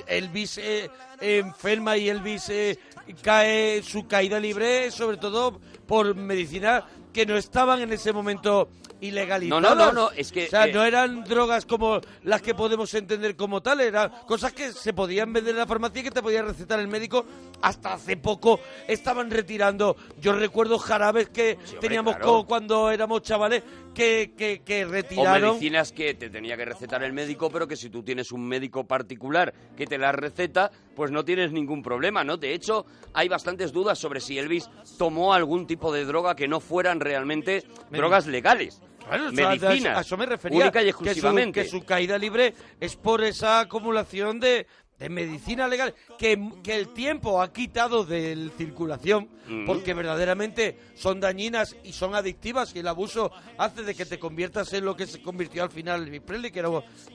Elvis eh, enferma y Elvis eh, cae, su caída libre, sobre todo por medicinas que no estaban en ese momento ilegalizadas. No, no, no, no, es que, O sea, eh, no eran drogas como las que podemos entender como tal, eran cosas que se podían vender en la farmacia y que te podía recetar el médico. Hasta hace poco estaban retirando. Yo recuerdo jarabes que hombre, teníamos claro. cuando éramos chavales que, que, que O medicinas que te tenía que recetar el médico, pero que si tú tienes un médico particular que te las receta, pues no tienes ningún problema, ¿no? De hecho, hay bastantes dudas sobre si Elvis tomó algún tipo de droga que no fueran realmente drogas legales. Claro, medicinas. a eso me refería. Única y que su- exclusivamente. Que su, caída libre es por esa acumulación de, de medicina legal que, que el tiempo ha quitado de circulación Mm. porque verdaderamente son dañinas y son adictivas y el abuso hace de que te conviertas en lo que se convirtió al final Elvis Presley, que era,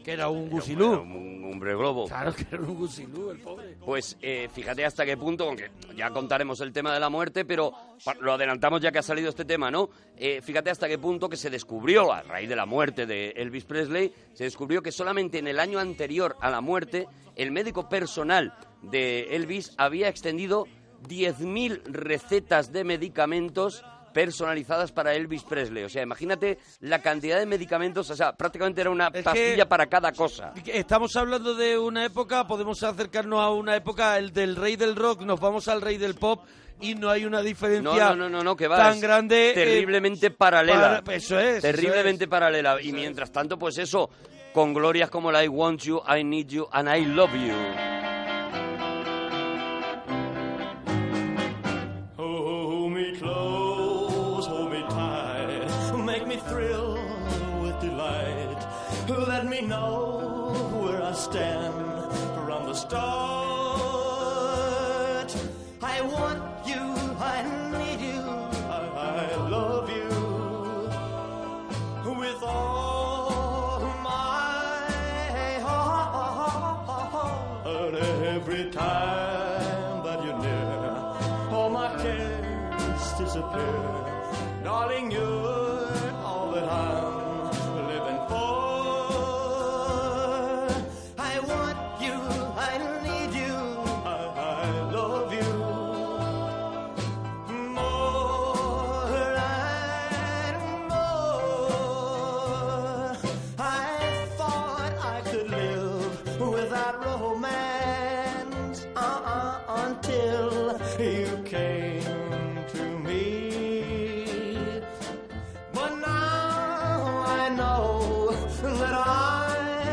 que era un gusilú. Un hombre globo. Claro que era un gusilú, el pobre. Pues eh, fíjate hasta qué punto, aunque ya contaremos el tema de la muerte, pero lo adelantamos ya que ha salido este tema, ¿no? Eh, fíjate hasta qué punto que se descubrió, a raíz de la muerte de Elvis Presley, se descubrió que solamente en el año anterior a la muerte, el médico personal de Elvis había extendido 10.000 recetas de medicamentos personalizadas para Elvis Presley. O sea, imagínate la cantidad de medicamentos, o sea, prácticamente era una Es pastilla para cada cosa. Estamos hablando de una época, podemos acercarnos a una época, el del rey del rock, nos vamos al rey del pop y no hay una diferencia no, no, no, no, que va. tan grande. eh, Terriblemente paralela. para- eso es. terriblemente eso paralela. Y mientras tanto, pues eso, con glorias como la I Want You, I Need You and I Love You. Let me know where I stand from the start.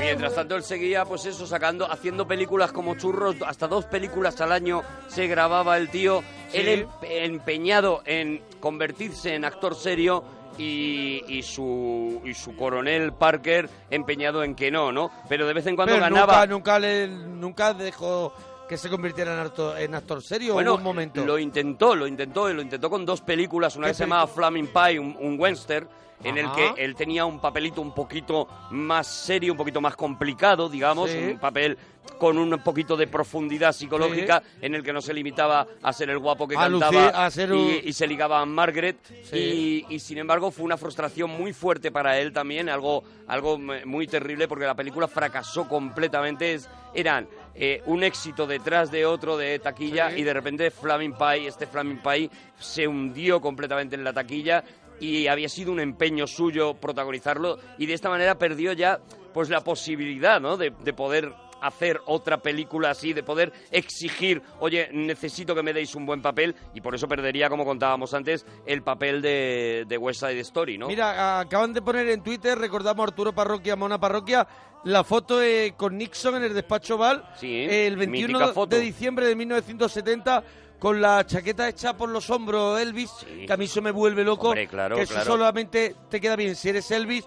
Mientras tanto, él seguía, pues eso, sacando, haciendo películas como churros, hasta dos películas al año se grababa el tío. Él em- empeñado en convertirse en actor serio y, y su, y su coronel Parker empeñado en que no, ¿no? Pero de vez en cuando Pero ganaba. Nunca, nunca, le- nunca dejó que se convirtiera en actor, en actor serio. Bueno, Hubo un momento. lo intentó, lo intentó, lo intentó con dos películas, una ¿Qué que se llamaba Flaming Pie, un, un western, en el que él tenía un papelito un poquito más serio, un poquito más complicado, digamos, Sí. un papel con un poquito de profundidad psicológica, en el que no se limitaba a ser el guapo que A cantaba a ser y, un- y se ligaba a Margaret, Sí. y, y sin embargo fue una frustración muy fuerte para él también, algo, algo muy terrible, porque la película fracasó completamente, Es- eran eh, un éxito detrás de otro de taquilla Sí. y de repente Flaming Pie, este Flaming Pie se hundió completamente en la taquilla y había sido un empeño suyo protagonizarlo y de esta manera perdió ya pues la posibilidad, ¿no? de, de poder hacer otra película así, de poder exigir, oye, necesito que me deis un buen papel y por eso perdería, como contábamos antes, el papel de, de West Side Story, ¿no? Mira, acaban de poner en Twitter, recordamos a Arturo Parroquia, Mona Parroquia, la foto eh, con Nixon en el despacho Val, Sí, el mítica 21 foto. de diciembre de 1970, con la chaqueta hecha por los hombros Elvis, que a mí eso me vuelve loco, Hombre, claro, que eso claro. solamente te queda bien si eres Elvis,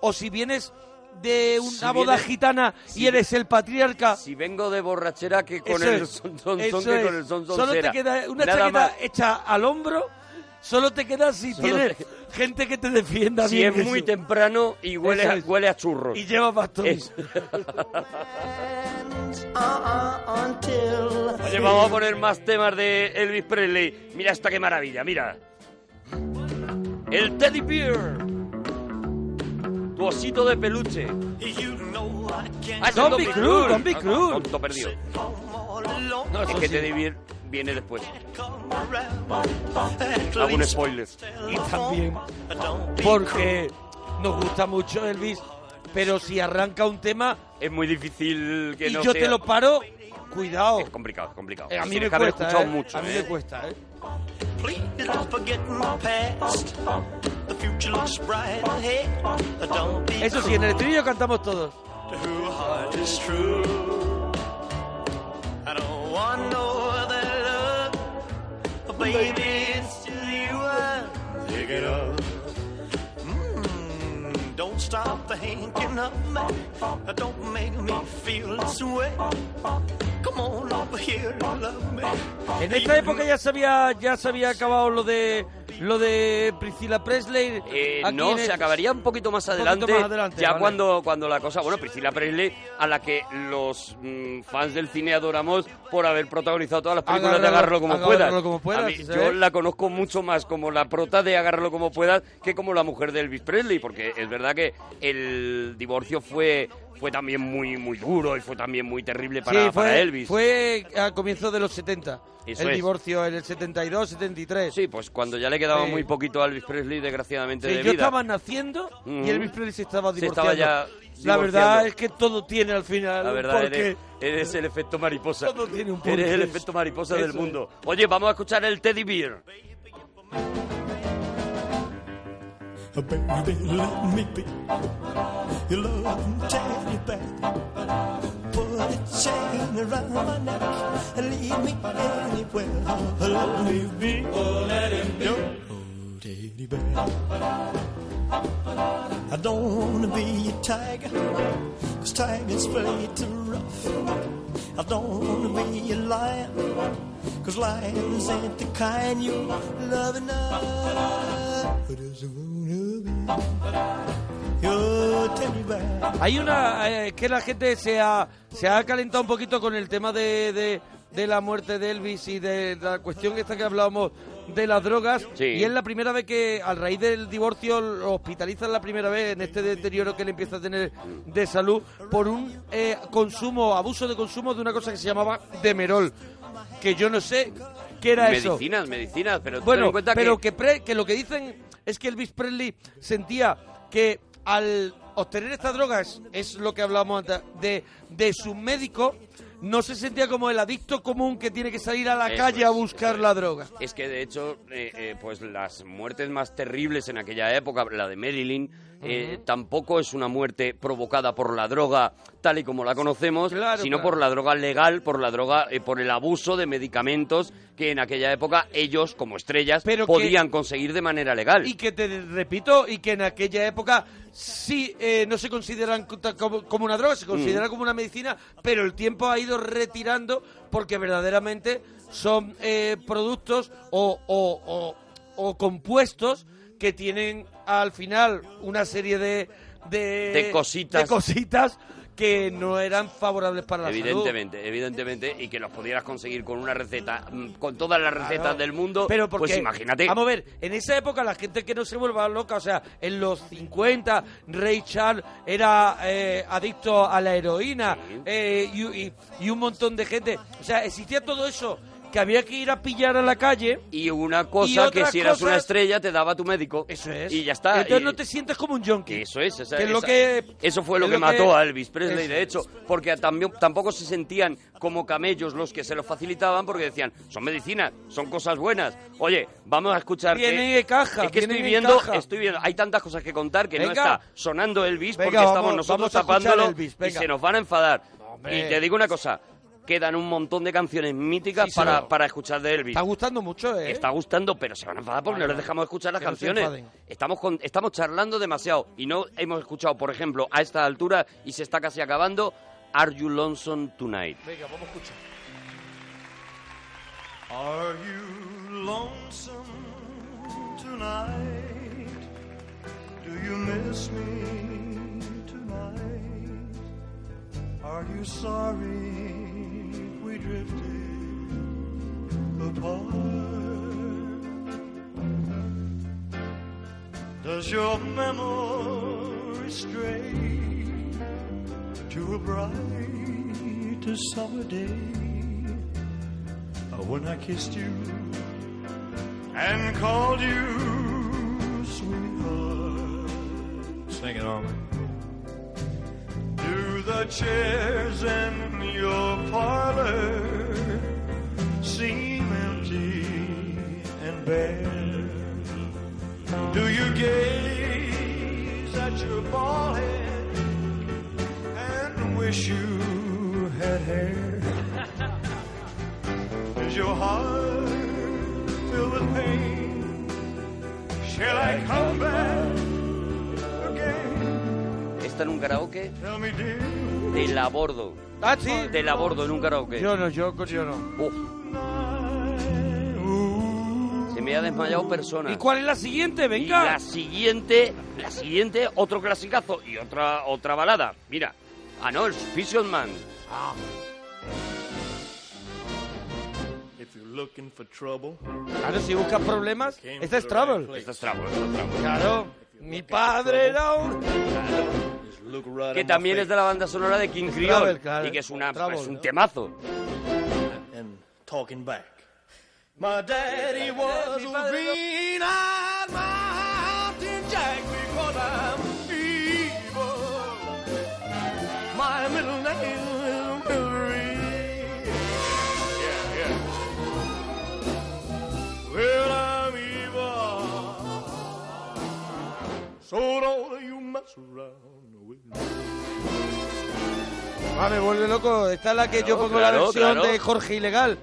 o si vienes de una Si boda vienes- gitana si- y eres el patriarca. Si vengo de borrachera que con Eso el es, son son son que con el son son Solo te queda una Nada chaqueta más. hecha al hombro. Solo te queda si Solo tienes te- gente que te defienda Si bien. es muy eso. temprano y huele, es. huele a churros. Y lleva bastón. [LAUGHS] Uh-uh, until Oye, vamos a poner más temas de Elvis Presley. Mira esta qué maravilla, mira. El Teddy Bear. Tu osito de peluche. Ah, Don cruel, don't be Ah, perdido. No, Es que sí. Teddy Bear viene después. least spoiler. Y también porque nos gusta mucho Elvis, pero si arranca un tema Es muy difícil que y no yo sea- te lo paro, cuidado. Es complicado, es complicado. Eh, a mí me haber cuesta, escuchado ¿eh? mucho, A mí ¿eh? me cuesta, ¿eh? Please don't forget my past. The future looks bright ahead. Don't be Eso sí, en el estribillo cantamos todos. Who heart is true. I don't want no other love, baby. It's just you pick it up. Don't stop thinking of me. Don't make me feel this way. Come on over here and love me. En esta época ya se había, ya se había acabado lo de lo de Priscilla Presley. Eh, no, se acabaría un poquito más poquito adelante. más adelante, ya vale. cuando, cuando la cosa. Bueno, Priscila Presley, a la que los mm, fans del cine adoramos por haber protagonizado todas las películas de Agárralo- como puedas. como puedas, mí- yo la conozco mucho más como la prota de Agárralo como puedas que como la mujer de Elvis Presley, porque es verdad que el divorcio fue fue también muy muy duro y fue también muy terrible para, sí, fue, para Elvis. fue a comienzos de los 70. Eso el es. divorcio en el 72, 73. Sí, pues cuando ya le quedaba Sí. muy poquito a Elvis Presley, desgraciadamente, Sí, de yo vida. estaba naciendo y Ujú. Elvis Presley se estaba Se divorciando. estaba ya La verdad divorciando. es que todo tiene al final. La verdad, porque eres, eres el efecto mariposa. Todo tiene un Eres el efecto mariposa Eso del es. mundo. Oye, vamos a escuchar el Teddy Bear. Baby, let me be your loving teddy bear. Put a chain around my neck and lead me anywhere. Let me be, oh, let him be. Oh, teddy bear. I don't wanna be a tiger, cause tigers play too rough. I don't wanna be a lion, cause lions ain't the kind you love enough. Hay una. eh, que la gente se ha, se ha calentado un poquito con el tema de, de, de la muerte de Elvis y de la cuestión esta que hablábamos de las drogas. Sí. Y es la primera vez que, a raíz del divorcio, lo hospitalizan la primera vez en este deterioro que él empieza a tener de salud por un eh, consumo, abuso de consumo de una cosa que se llamaba demerol. Que yo no sé qué era eso. Medicinas, medicinas, pero ten Bueno, en cuenta pero que... que... Pre- que lo que dicen es que Elvis Presley sentía que al obtener estas drogas, es lo que hablábamos antes, de, de su médico, no se sentía como el adicto común que tiene que salir a la Eso calle es, a buscar es. la droga. Es que de hecho, eh, eh, pues las muertes más terribles en aquella época, la de Marilyn, eh, tampoco es una muerte provocada por la droga tal y como la conocemos, Claro, sino claro. por la droga legal, por la droga, eh, por el abuso de medicamentos que en aquella época ellos, como estrellas, Pero que- podían conseguir de manera legal. Y que te repito, y que en aquella época sí eh, no se consideran co- como, como una droga, se considera como una medicina, pero el tiempo ha ido retirando porque verdaderamente son eh, productos o, o- o- o compuestos que tienen al final una serie de, de, De cositas. de cositas que no eran favorables para la salud. Evidentemente, evidentemente, y que los pudieras conseguir con una receta, mm, con todas las recetas Claro. del mundo, Pero porque, pues imagínate. Vamos a ver, en esa época la gente que no se vuelva loca, o sea, en los 50, Ray Charles era eh, adicto a la heroína Sí. eh, y, y- y un montón de gente. O sea, existía todo eso que había que ir a pillar a la calle. Y una Y cosa que si eras una estrella te daba tu médico. Eso es. Y ya está. Entonces y- no te sientes como un junkie. Eso es, esa- Que es lo que- eso fue lo que lo mató a Elvis Presley, eso. de hecho, porque también, tampoco se sentían como camellos los que se lo facilitaban, porque decían, son medicinas, son cosas buenas. Oye, vamos a escuchar en caja, es que estoy en viendo, caja. estoy viendo, hay tantas cosas que contar que no está sonando Elvis Venga, porque vamos- estamos nosotros tapándolo Elvis, y se nos van a enfadar. Hombre. Y te digo una cosa, quedan un montón de canciones míticas Sí, para, para escuchar de Elvis. Está gustando mucho, ¿eh? Está gustando, pero se van a enfadar porque Vale, no les dejamos escuchar las canciones. estamos, con- estamos charlando demasiado y no hemos escuchado, por ejemplo, a esta altura y se está casi acabando, Are You Lonesome Tonight? Venga, vamos a escuchar. Are you lonesome tonight? Do you miss me tonight? Are you sorry drifted apart? Does your memory stray to a bright summer day? Uh, when I kissed you and called you sweetheart. Sing it on. The chairs in your parlor seem empty and bare? Do you gaze at your bald head and wish you had hair? Is your heart filled with pain? Shall I come back again? Está en un karaoke Tell me, dear. De la bordo. Ah, sí. De la bordo en un karaoke. Yo no, yo, yo no. Uf, se me ha desmayado persona. ¿Y cuál es la siguiente? Y Venga. la siguiente, la siguiente, otro clasicazo y otra otra balada. Mira. Ah, no, el Fisherman. If you're looking for trouble, Claro, si buscas problemas, este es Trouble. Esto es Trouble, esto es Trouble. Claro. Mi padre era un... right Que también es de la banda sonora de King Creole. Y que es, una, es un ¿no? temazo. and talking back. My daddy was a green-eyed mountain jack Ah, me vuelve loco. Esta es la que yo Claro, pongo la versión claro. de Jorge Ilegal.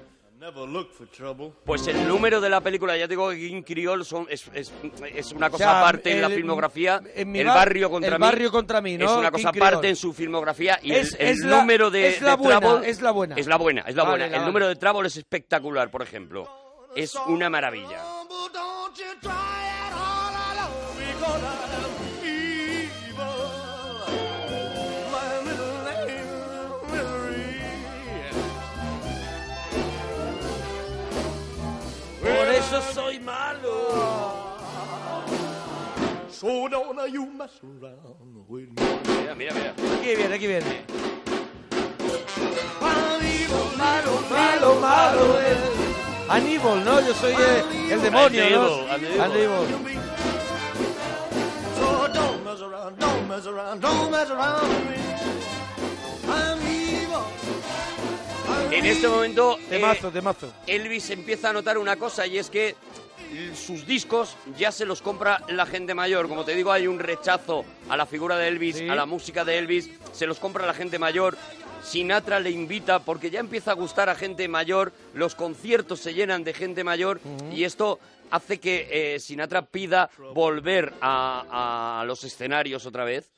Pues el número de la película, ya digo que King Creole son, es, es, es una cosa O sea, aparte en la filmografía. en el bar- barrio contra el mí. barrio contra mí, ¿no? Es una King cosa Creole. aparte en su filmografía y Es- el, el es la- número de, es la de buena, es la buena. Es la buena, es la Vale, buena. la el vale. número de Trouble es espectacular, por ejemplo. Es una maravilla. Soy malo. So don't you mess around with me. Mira, mira, mira. Aquí viene, aquí viene. I'm evil, malo, Malo, malo. eh. Aníbal, ¿no? Yo soy eh, el demonio, ¿no? Aníbal, Aníbal. So don't mess around, don't mess around, don't mess around with me. I'm evil. I'm En este momento, eh, Temazo. Elvis empieza a notar una cosa y es que sus discos ya se los compra la gente mayor. Como te digo, hay un rechazo a la figura de Elvis, Sí. a la música de Elvis, se los compra la gente mayor. Sinatra le invita porque ya empieza a gustar a gente mayor, los conciertos se llenan de gente mayor y esto hace que eh, Sinatra pida volver a, a los escenarios otra vez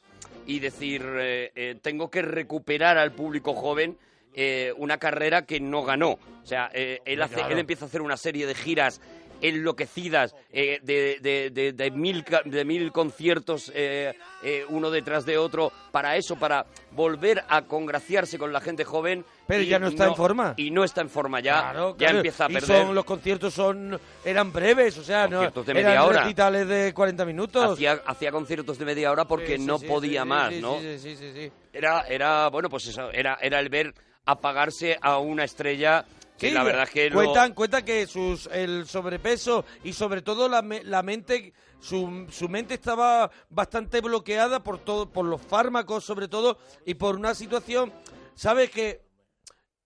y decir, eh, eh, tengo que recuperar al público joven eh, una carrera que no ganó. O sea, eh, él, hace, él empieza a hacer una serie de giras enloquecidas eh, de, de- de- de mil, de mil conciertos eh, eh, uno detrás de otro para eso, para volver a congraciarse con la gente joven. Pero ya no está en forma. Y no está en forma, ya, Claro, ya claro. empieza a y perder. son, los conciertos son eran breves, o sea, no Conciertos de media eran hora. recitales de 40 minutos. Hacía, hacía conciertos de media hora porque Sí, sí, no sí, podía más, sí, ¿no? Sí, sí, sí, sí. Era, era, bueno, pues eso, era, era el ver apagarse a una estrella que Sí, la verdad es que lo- cuentan, cuentan que sus, el sobrepeso y sobre todo la, la mente, su, su mente estaba bastante bloqueada por todo, por los fármacos sobre todo y por una situación, sabes que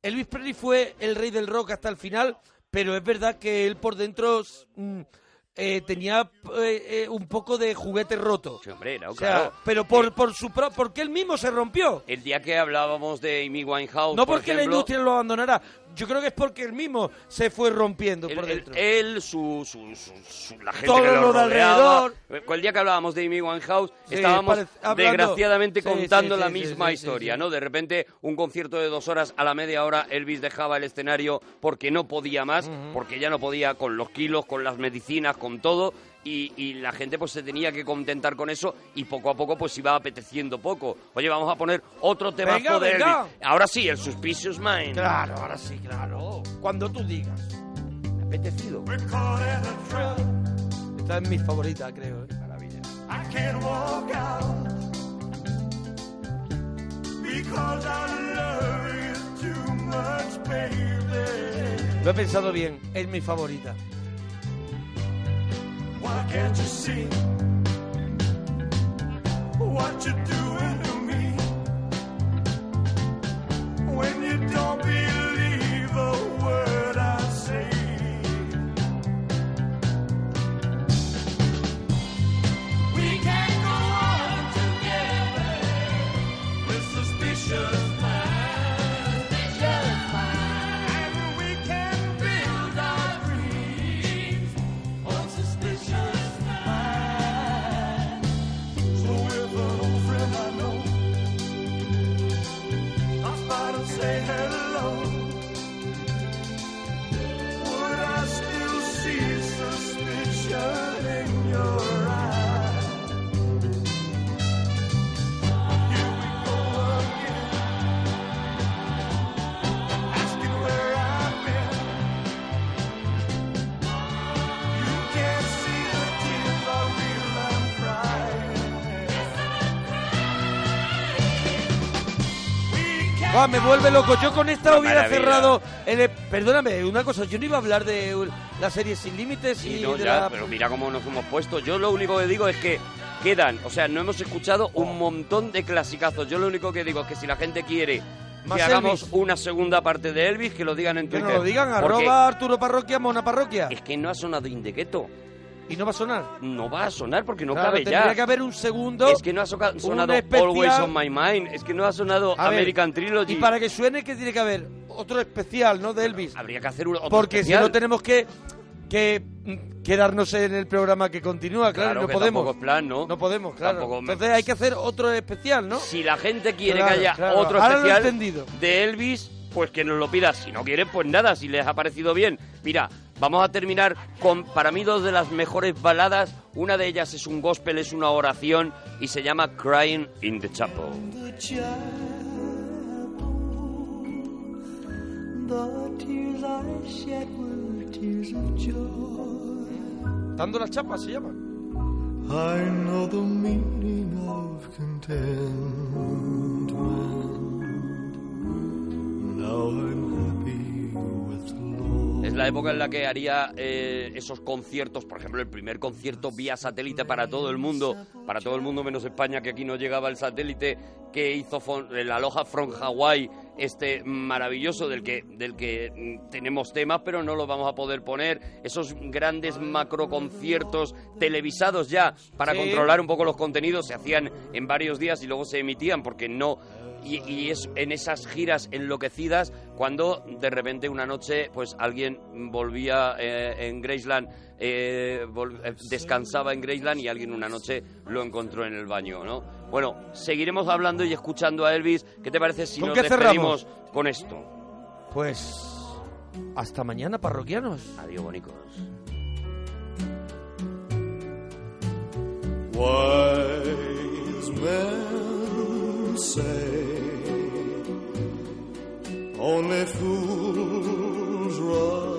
Elvis Presley fue el rey del rock hasta el final, pero es verdad que él por dentro mm, eh, tenía eh, eh, un poco de juguete roto. Sí, hombre, no, O sea, claro. pero por, por su pro- porque él mismo se rompió. El día que hablábamos de Amy Winehouse, No por porque la industria lo abandonara. Yo creo que es porque él mismo se fue rompiendo él, por dentro. él, su, su, su- su- la gente Todo que lo, de alrededor. El día que hablábamos de Amy Winehouse, Sí, estábamos hablando- desgraciadamente sí, contando sí, la misma historia. ¿no? De repente, un concierto de dos horas, a la media hora, Elvis dejaba el escenario porque no podía más, porque ya no podía con los kilos, con las medicinas, con todo. Y, y la gente pues se tenía que contentar con eso y poco a poco pues iba apeteciendo poco. Oye, vamos a poner otro temazo Venga, de venga. Elvis. Ahora sí, el Suspicious Mind. Claro, ahora sí, claro. Cuando tú digas. Apetecido. We're caught in a trap. Esta es mi favorita, creo. ¿eh? Maravilla. I can't walk out because I love you too much, baby. Lo he pensado bien, es mi favorita. Why can't you see what you're doing me vuelve loco. Yo con esta hubiera maravilla. cerrado. el- e- perdóname, una cosa. Yo no iba a hablar de la serie Sin Límites Sí, y no, de ya, la. pero mira cómo nos hemos puesto. Yo lo único que digo es que quedan, o sea, no hemos escuchado un montón de clasicazos. Yo lo único que digo es que si la gente quiere que hagamos Elvis. una segunda parte de Elvis, que lo digan en Que Twitter. nos lo digan, arroba Arturo Parroquia, Mona Parroquia. Es que no ha sonado Indequeto. Y no va a sonar. No va a sonar porque no Claro, cabe tendría ya. que haber un segundo. Es que no ha soca- sonado especial. Always on My Mind. Es que no ha sonado A ver, American Trilogy. Y para que suene, que tiene que haber otro especial, ¿no? De Elvis. Habría que hacer un otro Porque especial. si no tenemos que, que quedarnos en el programa que continúa, claro, Claro no que podemos. tampoco es plan, ¿no? No podemos, claro. Entonces hay que hacer otro especial, ¿no? Si la gente quiere Claro, que haya claro. otro Ahora lo he especial entendido. de Elvis, pues que nos lo pida. Si no quieren, pues nada, si les ha parecido bien. Mira, vamos a terminar con, para mí, dos de las mejores baladas. Una de ellas es un gospel, es una oración y se llama Crying in the Chapel. the chapel. The tears I shed were tears of joy. Dando las chapas se llama. I know the meaning of contentment. Now I'm Es la época en la que haría eh, esos conciertos, por ejemplo, el primer concierto vía satélite para todo el mundo, para todo el mundo menos España, que aquí no llegaba el satélite, que hizo fon- el Aloha from Hawaii, este maravilloso del que, del que mm, tenemos temas, pero no los vamos a poder poner. Esos grandes macro conciertos televisados ya para Sí. controlar un poco los contenidos se hacían en varios días y luego se emitían porque no y, y es en esas giras enloquecidas cuando de repente una noche pues alguien volvía eh, en Graceland eh, vol- eh, descansaba en Graceland y alguien una noche lo encontró en el baño no bueno seguiremos hablando y escuchando a Elvis ¿qué te parece si ¿Con nos despedimos con esto? Pues hasta mañana, parroquianos. adiós bonicos Wise men say only fools rush